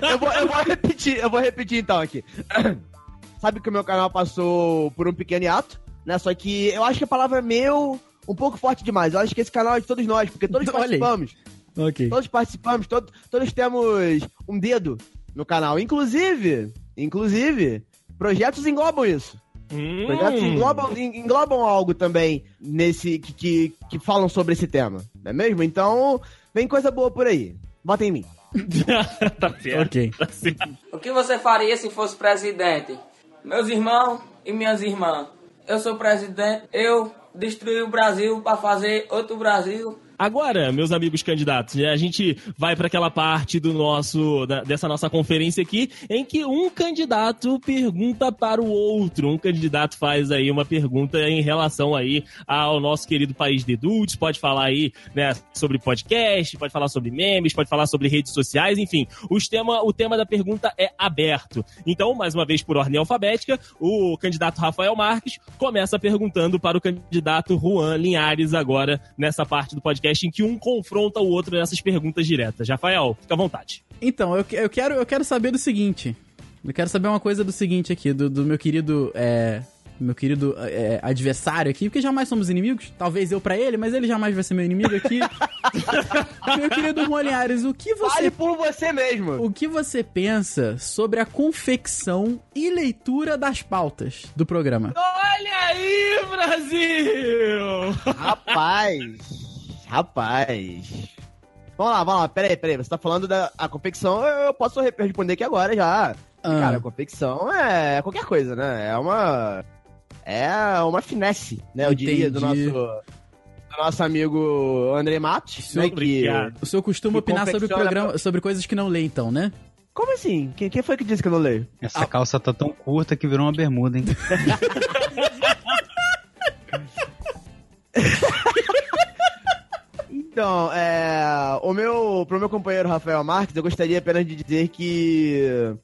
eu, vou, eu vou repetir, eu vou repetir então aqui. [clears throat] sabe que o meu canal passou por um pequeno hiato, né? Só que eu acho que a palavra meu um pouco forte demais. Eu acho que esse canal é de todos nós, porque todos [laughs] participamos. ok. Todos participamos, todos, todos temos um dedo no canal. Inclusive, inclusive, projetos englobam isso. Hum. Projetos englobam, en- englobam algo também nesse que, que, que falam sobre esse tema, não é mesmo? Então, vem coisa boa por aí. Bota em mim. [laughs] tá certo. Ok. Tá certo. O que você faria se fosse presidente? Meus irmãos e minhas irmãs, eu sou presidente, eu destruí o Brasil para fazer outro Brasil. Agora, meus amigos candidatos, né, a gente vai para aquela parte do nosso da- dessa nossa conferência aqui em que um candidato pergunta para o outro. Um candidato faz aí uma pergunta em relação aí ao nosso querido país de adultos, pode falar aí, né, sobre podcast, pode falar sobre memes, pode falar sobre redes sociais, enfim. Os tema, o tema da pergunta é aberto. Então, mais uma vez por ordem alfabética, o candidato Rafael Marques começa perguntando para o candidato Juan Linhares agora nessa parte do podcast em que um confronta o outro nessas perguntas diretas. Rafael, fica à vontade. Então, eu, que- eu, quero, eu quero saber do seguinte. Eu quero saber uma coisa do seguinte aqui, do, do meu querido. É, meu querido é, adversário aqui, porque jamais somos inimigos. Talvez eu pra ele, mas ele jamais vai ser meu inimigo aqui. [laughs] meu querido Juan Linhares, o que você Fale por você mesmo. O que você pensa sobre a confecção e leitura das pautas do programa? Olha aí, Brasil! Rapaz. Rapaz. Vamos lá, vamos lá. Pera aí, pera aí. Você tá falando da a confecção, eu posso re- responder aqui agora já. Ah. Cara, a confecção é qualquer coisa, né? É uma. É uma finesse, né? Eu diria, do nosso. Entendi. Do nosso amigo André Matos, né? Que... Obrigado. O senhor costuma Que opinar sobre programa, sobre coisas que não lê, então, né? Como assim? Quem, quem foi que disse que eu não leio? Essa calça tá tão curta que virou uma bermuda, hein? [laughs] Então, é, o meu, pro meu companheiro Rafael Marques, eu gostaria apenas de dizer que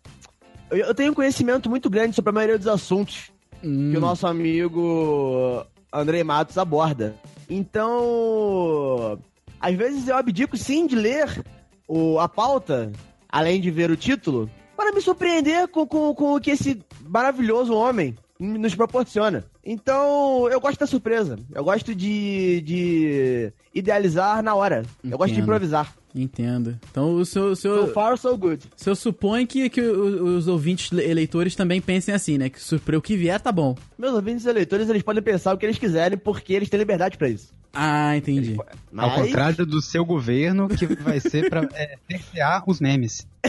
eu, eu tenho um conhecimento muito grande sobre a maioria dos assuntos Hum, que o nosso amigo André Matos aborda. Então, às vezes eu abdico sim de ler o, a pauta, além de ver o título, para me surpreender com, com, com o que esse maravilhoso homem nos proporciona. Então, eu gosto da surpresa. Eu gosto de, de idealizar na hora. Eu gosto de Entendo. improvisar. Entendo. Então o seu. o So seu... far, so good. O senhor supõe que, que os ouvintes eleitores também pensem assim, né? Que surpre... o que vier tá bom. Meus ouvintes eleitores, eles podem pensar o que eles quiserem, porque eles têm liberdade pra isso. Ah, entendi. Ao Mas- contrário do seu governo, que vai ser pra é, cercear os memes. [laughs]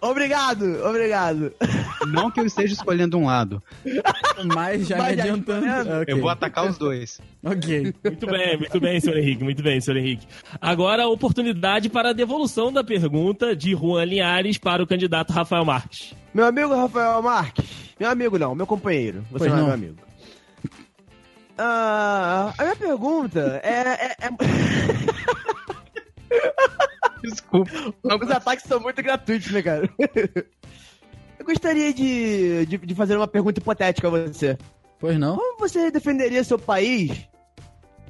Obrigado, obrigado. Não que eu esteja escolhendo um lado. Mas já Mas me já adiantando. escolhendo. Ok. Eu vou atacar os dois. Ok. Muito bem, muito bem, senhor Henrique, muito bem, senhor Henrique. Agora a oportunidade para a devolução da pergunta de Juan Linhares para o candidato Rafael Marques. Meu amigo Rafael Marques. Meu amigo não, meu companheiro. Você Pois não é não. meu amigo. Ah, a minha pergunta é. é, é... [laughs] Desculpa. Os ataques são muito gratuitos, né, cara? Eu gostaria de, de, de fazer uma pergunta hipotética a você. Pois não? Como você defenderia seu país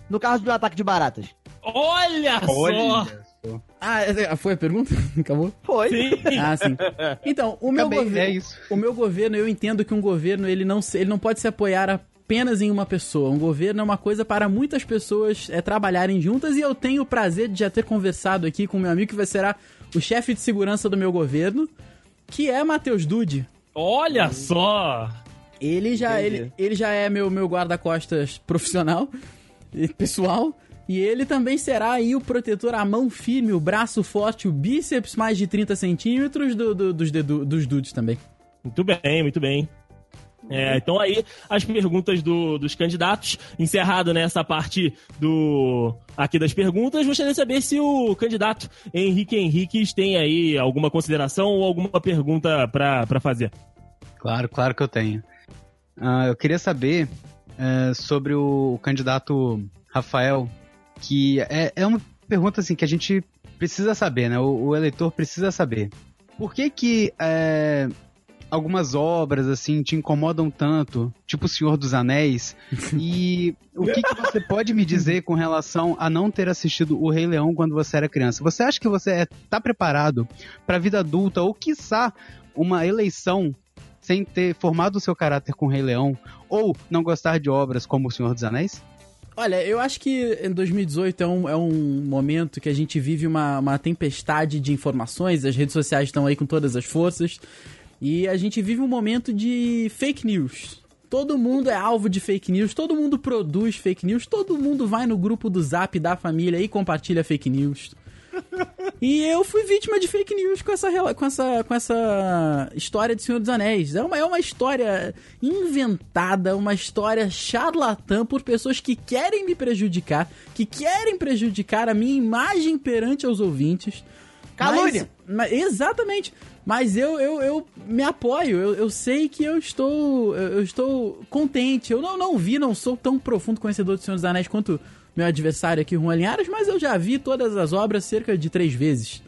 no caso de um ataque de baratas? Olha, só! Olha. só. Ah, essa- foi a pergunta? [laughs] Acabou? Foi. Sim. Ah, sim. Então, o meu Acabei, governo. é isso. O meu governo, eu entendo que um governo ele não, se- ele não pode se apoiar apenas em uma pessoa. Um governo é uma coisa para muitas pessoas é, trabalharem juntas e eu tenho o prazer de já ter conversado aqui com meu amigo que vai ser o chefe de segurança do meu governo, que é Matheus Dude. Olha só! Ele já, Entendi. ele, ele já é meu, meu guarda-costas profissional e pessoal. E ele também será aí o protetor, a mão firme, o braço forte, o bíceps mais de 30 centímetros do, do- dos, dedu, dos dudes também. Muito bem, muito bem. É, então aí as perguntas do- dos candidatos. Encerrado nessa parte do aqui das perguntas, gostaria de saber se o candidato Henrique Henriques tem aí alguma consideração ou alguma pergunta para fazer. Claro, claro que eu tenho. Ah, eu queria saber é, sobre o candidato Rafael, que é, é uma pergunta assim que a gente precisa saber, né? O, o eleitor precisa saber. Por que que é, algumas obras assim te incomodam tanto, tipo O Senhor dos Anéis? [laughs] E o que, que você pode me dizer com relação a não ter assistido O Rei Leão quando você era criança? Você acha que você está preparado para a vida adulta ou quiçá uma eleição sem ter formado o seu caráter com o Rei Leão ou não gostar de obras como O Senhor dos Anéis? Olha, eu acho que em 2018 é um, é um momento que a gente vive uma, uma tempestade de informações, as redes sociais estão aí com todas as forças, e a gente vive um momento de fake news. Todo mundo é alvo de fake news, todo mundo produz fake news, todo mundo vai no grupo do zap da família e compartilha fake news. E eu fui vítima de fake news com essa, com essa, com essa história de Senhor dos Anéis. É uma, é uma história inventada, uma história charlatã por pessoas que querem me prejudicar, que querem prejudicar a minha imagem perante aos ouvintes. Calúnia! Mas- mas- exatamente. Mas eu, eu, eu me apoio, eu, eu sei que eu estou eu, estou contente. Eu não, não vi, não sou tão profundo conhecedor do Senhor dos Anéis quanto meu adversário aqui, Juan Linhares, mas eu já vi todas as obras cerca de três vezes.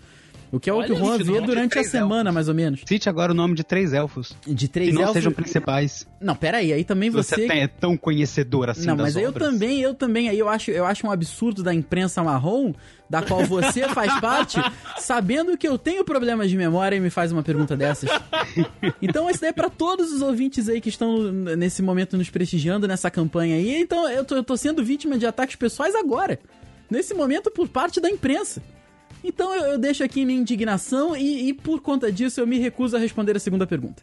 O que é o que o Juan vê durante a semana, mais ou menos. Cite agora o nome de três elfos De que três não elfos... sejam principais. Não, peraí, aí também Se você... você é tão conhecedor assim não, das mas eu obras. também, eu também, aí eu acho, eu acho um absurdo da imprensa marrom, da qual você [laughs] faz parte, sabendo que eu tenho problemas de memória e me faz uma pergunta dessas. [laughs] Então isso daí é pra todos os ouvintes aí que estão nesse momento nos prestigiando nessa campanha aí. Então eu tô, eu tô sendo vítima de ataques pessoais agora. Nesse momento por parte da imprensa. Então eu, eu deixo aqui minha indignação e, e por conta disso eu me recuso a responder a segunda pergunta.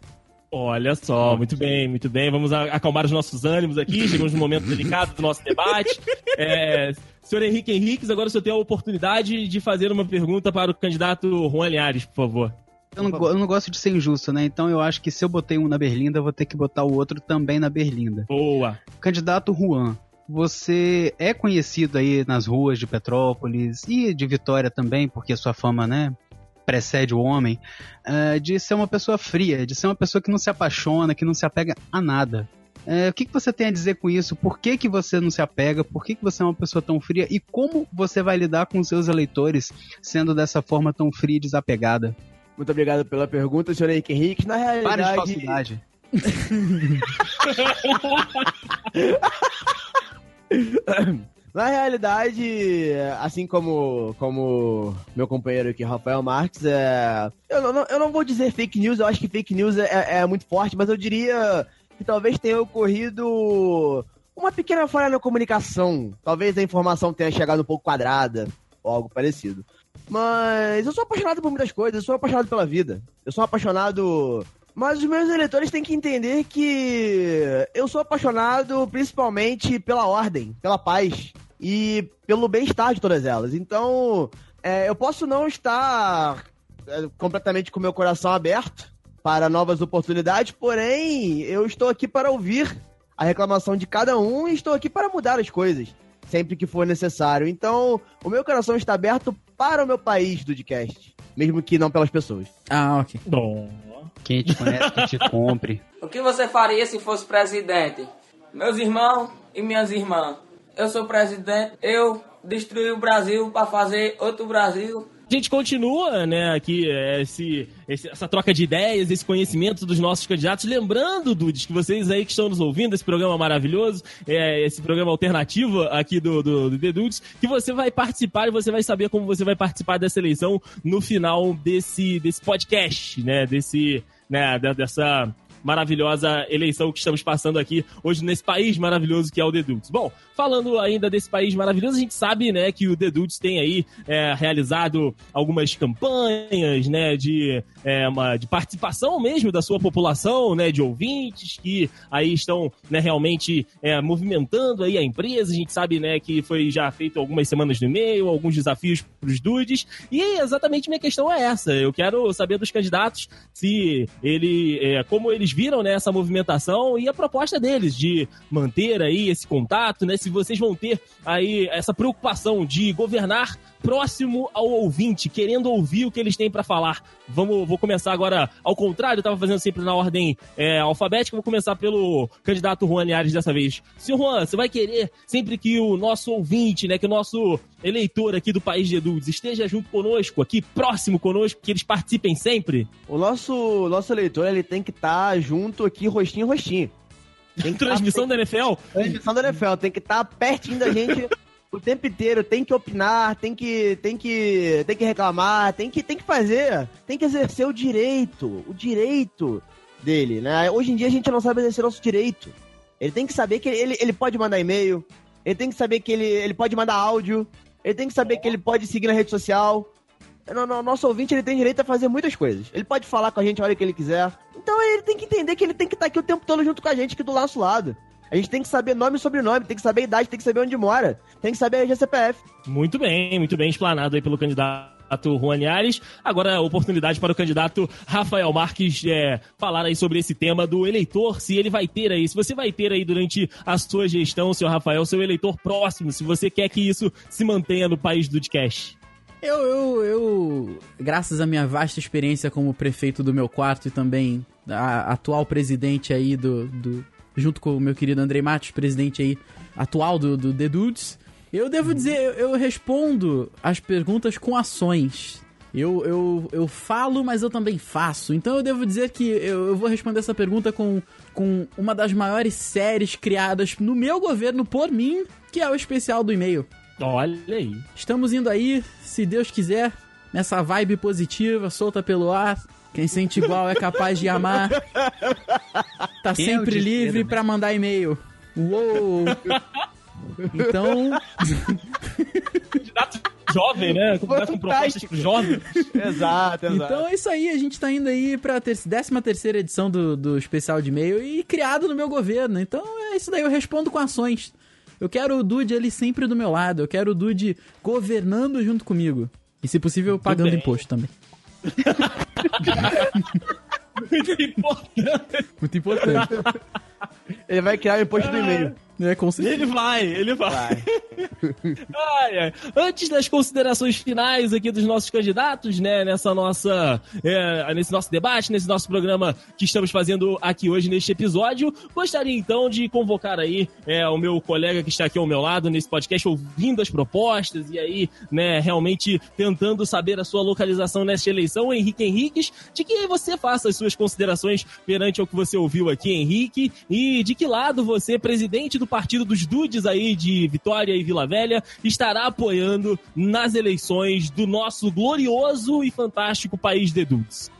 Olha só, muito bem, muito bem. Vamos acalmar os nossos ânimos aqui. Chegamos num momento delicado do nosso debate. [laughs] É, senhor Henrique Henriques, agora o senhor tem a oportunidade de fazer uma pergunta para o candidato Juan Linhares, por favor. Eu não, eu não gosto de ser injusto, né? Então eu acho que se eu botei um na Berlinda, eu vou ter que botar o outro também na Berlinda. Boa. Candidato Juan, você é conhecido aí nas ruas de Petrópolis e de Vitória também, porque a sua fama, né, precede o homem, eh, de ser uma pessoa fria, de ser uma pessoa que não se apaixona, que não se apega a nada. Eh, o que, que você tem a dizer com isso? Por que, que você não se apega? Por que, que você é uma pessoa tão fria? E como você vai lidar com os seus eleitores sendo dessa forma tão fria e desapegada? Muito obrigado pela pergunta, senhor Henrique Henrique. Na Para de realidade, falsidade. [laughs] [laughs] Na realidade, assim como, como meu companheiro aqui, Rafael Marques, é, eu, não, eu não vou dizer fake news, eu acho que fake news é, é muito forte, mas eu diria que talvez tenha ocorrido uma pequena falha na comunicação. Talvez a informação tenha chegado um pouco quadrada, ou algo parecido. Mas eu sou apaixonado por muitas coisas, eu sou apaixonado pela vida. Eu sou apaixonado mas os meus eleitores têm que entender que eu sou apaixonado principalmente pela ordem, pela paz e pelo bem-estar de todas elas. Então, é, eu posso não estar é, completamente com meu coração aberto para novas oportunidades, porém, eu estou aqui para ouvir a reclamação de cada um e estou aqui para mudar as coisas, sempre que for necessário. Então, o meu coração está aberto para o meu país do podcast, mesmo que não pelas pessoas. Ah, ok. Bom. Quem te conhece, que te compre. O que você faria se fosse presidente? Meus irmãos e minhas irmãs. Eu sou presidente, eu destruí o Brasil para fazer outro Brasil. A gente continua, né, aqui, é, esse, esse- essa troca de ideias, esse conhecimento dos nossos candidatos. Lembrando, Dudes, que vocês aí que estão nos ouvindo, esse programa maravilhoso, é, esse programa alternativo aqui do, do, do The Dudes, que você vai participar e você vai saber como você vai participar dessa eleição no final desse, desse podcast, né, desse, né, dessa maravilhosa eleição que estamos passando aqui hoje nesse país maravilhoso que é o The. Bom, falando ainda desse país maravilhoso, a gente sabe, né, que o The tem aí é, realizado algumas campanhas, né, de, é, uma, de participação mesmo da sua população, né, de ouvintes que aí estão, né, realmente é, movimentando aí a empresa. A gente sabe, né, que foi já feito algumas semanas no e-mail, alguns desafios para os dudes. E exatamente minha questão é essa. Eu quero saber dos candidatos se ele, é, como eles viram né, essa movimentação e a proposta deles de manter aí esse contato, né? Se vocês vão ter aí essa preocupação de governar próximo ao ouvinte, querendo ouvir o que eles têm para falar. Vamos, vou começar agora ao contrário, eu tava fazendo sempre na ordem é, alfabética, vou começar pelo candidato Juan Liares dessa vez. Senhor Juan, você vai querer sempre que o nosso ouvinte, né, que o nosso eleitor aqui do País de Edudes esteja junto conosco, aqui próximo conosco, que eles participem sempre? O nosso, nosso eleitor, ele tem que estar junto aqui, rostinho em rostinho. Tem que tá- [laughs] Transmissão da NFL? transmissão da NFL, tem que estar pertinho da gente [laughs] o tempo inteiro, tem que opinar, tem que, tem que, tem que reclamar, tem que, tem que fazer, tem que exercer o direito, o direito dele, né? Hoje em dia a gente não sabe exercer nosso direito. Ele tem que saber que ele, ele pode mandar e-mail, ele tem que saber que ele, ele pode mandar áudio, ele tem que saber que ele pode seguir na rede social. No, no- nosso ouvinte ele tem direito a fazer muitas coisas. Ele pode falar com a gente a hora que ele quiser. Então ele tem que entender que ele tem que estar aqui o tempo todo junto com a gente, aqui do nosso lado. A gente tem que saber nome e sobrenome, tem que saber a idade, tem que saber onde mora, tem que saber a GCPF. Muito bem, muito bem explanado aí pelo candidato Juan Ares. Agora a oportunidade para o candidato Rafael Marques é, falar aí sobre esse tema do eleitor, se ele vai ter aí, se você vai ter aí durante a sua gestão, seu Rafael, seu eleitor próximo, se você quer que isso se mantenha no país do podcast. Eu, eu, eu, graças à minha vasta experiência como prefeito do meu quarto e também a atual presidente aí do, do junto com o meu querido Andrei Matos, presidente aí atual do, do The Dudes, eu devo dizer, eu, eu respondo as perguntas com ações. Eu, eu, eu falo, mas eu também faço. Então eu devo dizer que eu, eu vou responder essa pergunta com, com uma das maiores séries criadas no meu governo por mim, que é o especial do e-mail. Olha aí. Estamos indo aí, se Deus quiser, nessa vibe positiva, solta pelo ar. Quem sente igual é capaz de amar. Tá Quem é sempre desespero, livre né? pra mandar e-mail. Uou! Então, Candidato jovem, né? Candidato com propostas pro jovem. Exato, então é isso aí. A gente tá indo aí pra ter 13 terceira edição do, do especial de e-mail e criado no meu governo. Então é isso daí, eu respondo com ações. Eu quero o Dude ali sempre do meu lado. Eu quero o Dude governando junto comigo. E se possível, pagando imposto também. Muito importante. Muito importante. Ele vai criar o imposto do e-mail. né, com certeza. Ele vai, ele vai. Ai, ai. Antes das considerações finais aqui dos nossos candidatos, né, nessa nossa, é, nesse nosso debate, nesse nosso programa que estamos fazendo aqui hoje neste episódio, gostaria então de convocar aí é, o meu colega que está aqui ao meu lado nesse podcast, ouvindo as propostas e aí, né, realmente tentando saber a sua localização nesta eleição, Henrique Henriques, de que você faça as suas considerações perante ao que você ouviu aqui, Henrique, e de que lado você, presidente do partido dos Dudes aí de Vitória e Vila Velha, estará apoiando nas eleições do nosso glorioso e fantástico país de Dudes?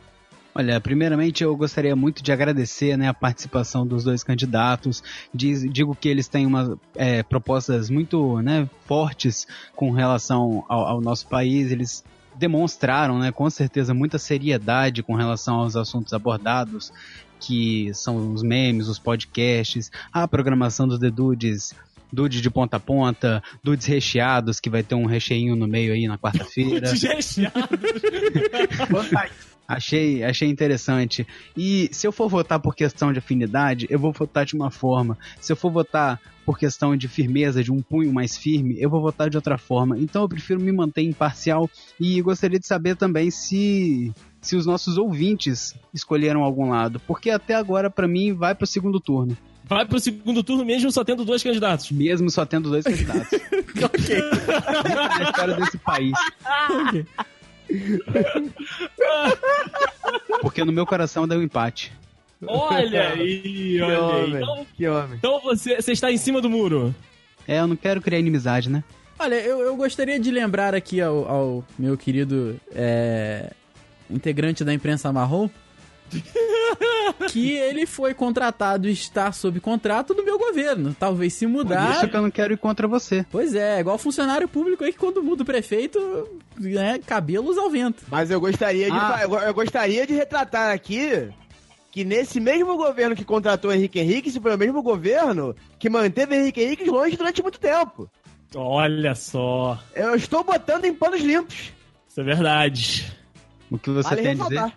Olha, primeiramente eu gostaria muito de agradecer né, a participação dos dois candidatos. Diz, digo que eles têm uma, é, propostas muito né, fortes com relação ao, ao nosso país. Eles demonstraram, né, com certeza, muita seriedade com relação aos assuntos abordados, que são os memes, os podcasts, a programação dos The Dudes, de ponta a ponta, Dudes recheados, que vai ter um recheinho no meio aí na quarta-feira. [laughs] Dudes recheados! Achei, achei interessante. E se eu for votar por questão de afinidade, eu vou votar de uma forma. Se eu for votar por questão de firmeza, de um punho mais firme, eu vou votar de outra forma. Então eu prefiro me manter imparcial e gostaria de saber também se se os nossos ouvintes escolheram algum lado, porque até agora para mim vai pro segundo turno. Vai pro segundo turno mesmo só tendo dois candidatos. Mesmo só tendo dois candidatos. [laughs] ok. Na história desse país. ok. Porque no meu coração deu um empate. Olha [laughs] aí, olha aí. homem, Então, que homem. então você, você está em cima do muro. É, eu não quero criar inimizade, né? Olha, eu, eu gostaria de lembrar aqui ao, ao meu querido é, integrante da imprensa marrom [laughs] que ele foi contratado e está sob contrato do meu governo. Talvez se Por mudar. isso que eu não quero ir contra você. Pois é, igual funcionário público aí que quando muda o prefeito, né, cabelos ao vento. Mas eu gostaria de, Ah. eu eu gostaria de retratar aqui que nesse mesmo governo que contratou Henrique Henrique, esse foi o mesmo governo que manteve Henrique Henrique longe durante muito tempo. Olha só. Eu estou botando em panos limpos. Isso é verdade. O que você Vale tem a dizer?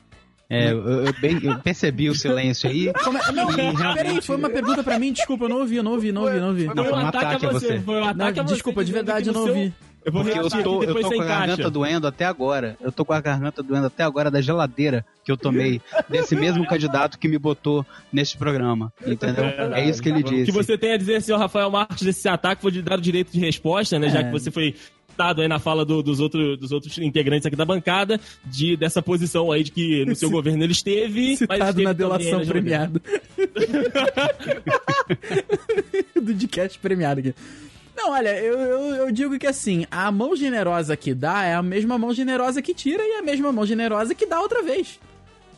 É, eu, eu bem- eu percebi o silêncio aí. Como é- Não, E realmente- peraí, foi uma pergunta pra mim, desculpa, eu não ouvi, eu não ouvi, não ouvi, não ouvi. Não, foi foi um um ataque, ataque a você. Foi um ataque Não, a você. desculpa, de verdade eu não ouvi. Eu vou Porque eu tô, eu depois tô com a encaixa. garganta doendo até agora. Eu tô com a garganta doendo até agora da geladeira que eu tomei desse mesmo candidato que me botou neste programa. Entendeu? É isso que ele O que disse. você tem a dizer, senhor Rafael Marques, desse ataque foi de dar o direito de resposta, né? Já É. que você foi citado aí na fala do- dos, outros, dos outros integrantes aqui da bancada, de, dessa posição aí de que no seu governo ele esteve. mas Citado esteve na também delação premiada. [laughs] Do Dcast premiado aqui. Não, olha, eu, eu, eu digo que assim, a mão generosa que dá é a mesma mão generosa que tira e a mesma mão generosa que dá outra vez.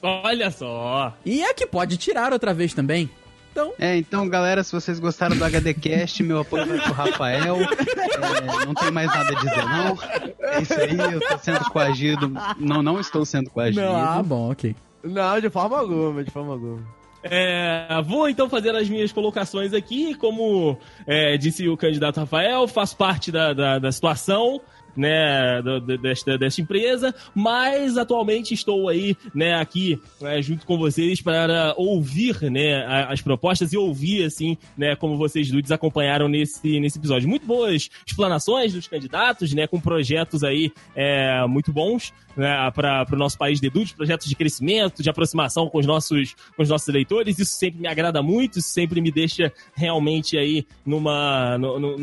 Olha só. E é que pode tirar outra vez também. Então, É, então, galera, se vocês gostaram do HDcast, meu apoio vai pro Rafael. É, não tem mais nada a dizer, não. É isso aí, eu tô sendo coagido. Não, não estou sendo coagido. não, ah, bom, ok. Não, de forma alguma, de forma alguma. É, vou então fazer as minhas colocações aqui. Como é, disse o candidato Rafael, faço parte da, da, da situação. Né, desta, desta empresa, mas atualmente estou aí, né, aqui né, junto com vocês para ouvir, né, as propostas e ouvir, assim, né, como vocês dudes acompanharam nesse, nesse episódio. Muito boas explanações dos candidatos, né, com projetos aí é, muito bons, né, para o nosso país de dudes, projetos de crescimento, de aproximação com os nossos com os nossos eleitores. Isso sempre me agrada muito, isso sempre me deixa realmente aí numa no- no-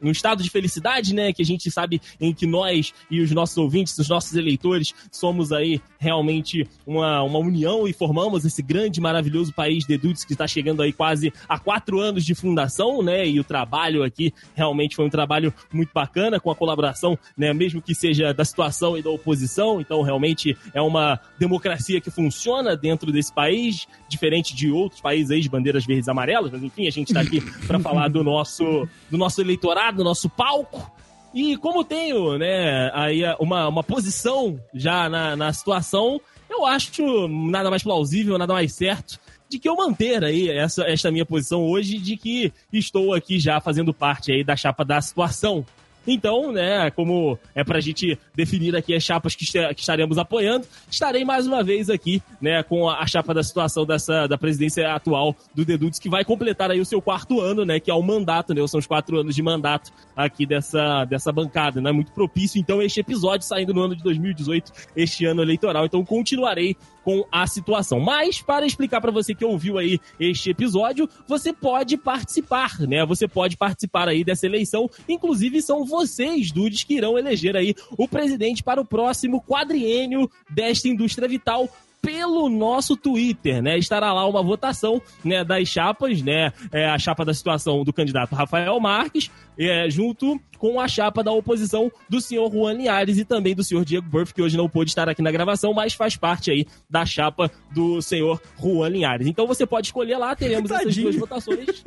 num estado de felicidade, né, que a gente sabe em que nós e os nossos ouvintes, os nossos eleitores somos aí realmente uma, uma união e formamos esse grande maravilhoso país de dudes que está chegando aí quase a quatro anos de fundação, né, e o trabalho aqui realmente foi um trabalho muito bacana com a colaboração, né, mesmo que seja da situação e da oposição. Então, realmente é uma democracia que funciona dentro desse país, diferente de outros países aí de bandeiras verdes e amarelas. Mas enfim, a gente está aqui para falar do nosso, do nosso eleitorado, do nosso palco. E como tenho, né, aí uma, uma posição já na, na situação, eu acho nada mais plausível, nada mais certo de que eu manter aí essa, esta minha posição hoje de que estou aqui já fazendo parte aí da chapa da situação. Então, né, como é pra gente definir aqui as chapas que, que estaremos apoiando, estarei mais uma vez aqui, né, com a, a chapa da situação dessa, da presidência atual do Dedudes, que vai completar aí o seu quarto ano, né, que é o mandato, né, são os quatro anos de mandato aqui dessa, dessa bancada, né, muito propício, então, este episódio saindo no ano de 2018, este ano eleitoral, então continuarei com a situação. Mas, para explicar para você que ouviu aí este episódio, você pode participar, né? Você pode participar aí dessa eleição. Inclusive, são vocês, dudes, que irão eleger aí o presidente para o próximo quadriênio desta indústria vital pelo nosso Twitter, né? Estará lá uma votação, né, das chapas, né? É, a chapa da situação do candidato Rafael Marques, é, junto com a chapa da oposição do senhor Juan Linhares e também do senhor Diego Burff, que hoje não pôde estar aqui na gravação, mas faz parte aí da chapa do senhor Juan Linhares. Então você pode escolher lá, teremos essas Tadinho. duas votações.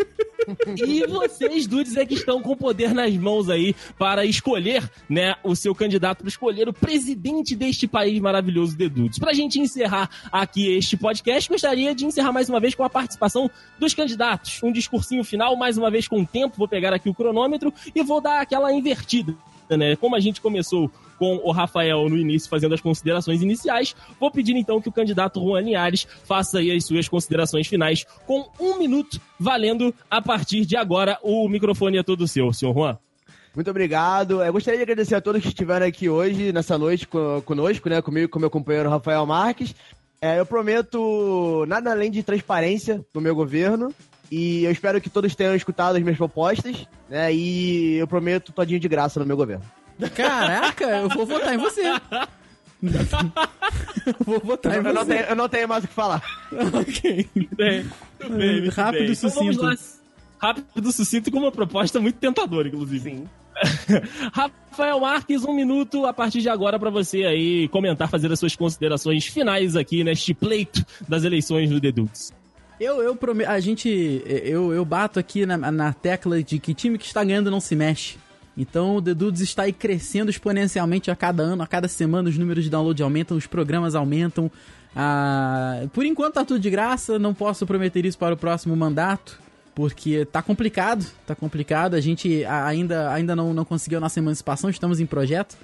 e vocês, dudes, é que estão com o poder nas mãos aí para escolher, né, o seu candidato, para escolher o presidente deste país maravilhoso de Dudes. Pra gente encerrar aqui este podcast, gostaria de encerrar mais uma vez com a participação dos candidatos. Um discursinho final, mais uma vez com o tempo, vou pegar aqui o cronômetro e vou dar aquela invertida. Né? Como a gente começou com o Rafael no início fazendo as considerações iniciais, vou pedir então que o candidato Juan Linhares faça aí as suas considerações finais com um minuto, valendo a partir de agora. O microfone é todo seu, senhor Juan. Muito obrigado. Eu gostaria de agradecer a todos que estiveram aqui hoje, nessa noite, co- conosco, né? Comigo e com meu companheiro Rafael Marques. É, eu prometo nada além de transparência no meu governo. E eu espero que todos tenham escutado as minhas propostas, né? E eu prometo todinho de graça no meu governo. Caraca, eu vou votar em você. eu [laughs] vou votar em Eu não, você. tenho, eu não tenho mais o que falar. ok. Bem, bem, Rápido e Então vamos sucinto. lá. Rápido e sucinto com uma proposta muito tentadora, inclusive. Sim. [laughs] Rafael Marques, um minuto a partir de agora para você aí comentar, fazer as suas considerações finais aqui neste pleito das eleições do The Dudes. Eu, eu prometo. A gente. Eu, eu bato aqui na, na tecla de que time que está ganhando não se mexe. Então o The Dudes está aí crescendo exponencialmente a cada ano, a cada semana os números de download aumentam, os programas aumentam. Ah, por enquanto tá tudo de graça, não posso prometer isso para o próximo mandato, porque tá complicado, tá complicado. A gente ainda, ainda não, não conseguiu a nossa emancipação, estamos em projeto.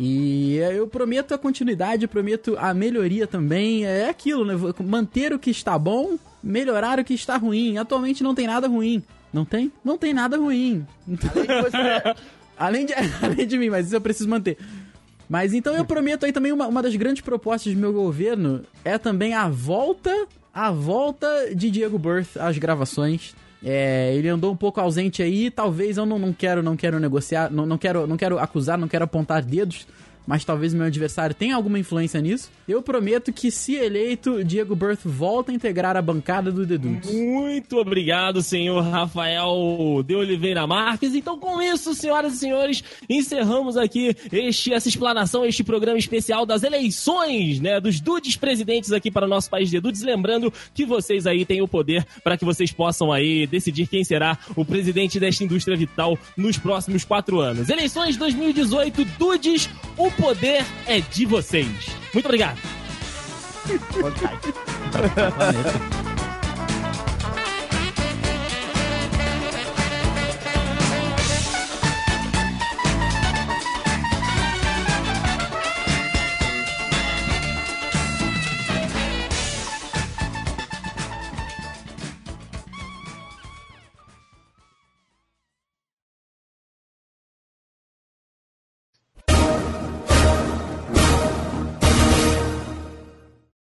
E eu prometo a continuidade, prometo a melhoria também. É aquilo, né? Manter o que está bom, melhorar o que está ruim. Atualmente não tem nada ruim. Não tem? Não tem nada ruim. Além de você- [laughs] Além de, [laughs] além de mim, mas isso eu preciso manter. Mas então eu prometo aí também uma, uma das grandes propostas do meu governo é também a volta, a volta de Diego Birth às gravações. É, ele andou um pouco ausente aí, talvez eu não, não quero não quero negociar, não, não quero não quero acusar, não quero apontar dedos, mas talvez meu adversário tenha alguma influência nisso. Eu prometo que se eleito, Diego Birth volta a integrar a bancada do The Dudes. Muito obrigado, senhor Rafael de Oliveira Marques. Então, com isso, senhoras e senhores, encerramos aqui este, essa explanação, este programa especial das eleições, né, dos dudes presidentes aqui para o nosso país de dudes. Lembrando que vocês aí têm o poder para que vocês possam aí decidir quem será o presidente desta indústria vital nos próximos quatro anos. Eleições 2018, dudes, o poder é de vocês. Muito obrigado.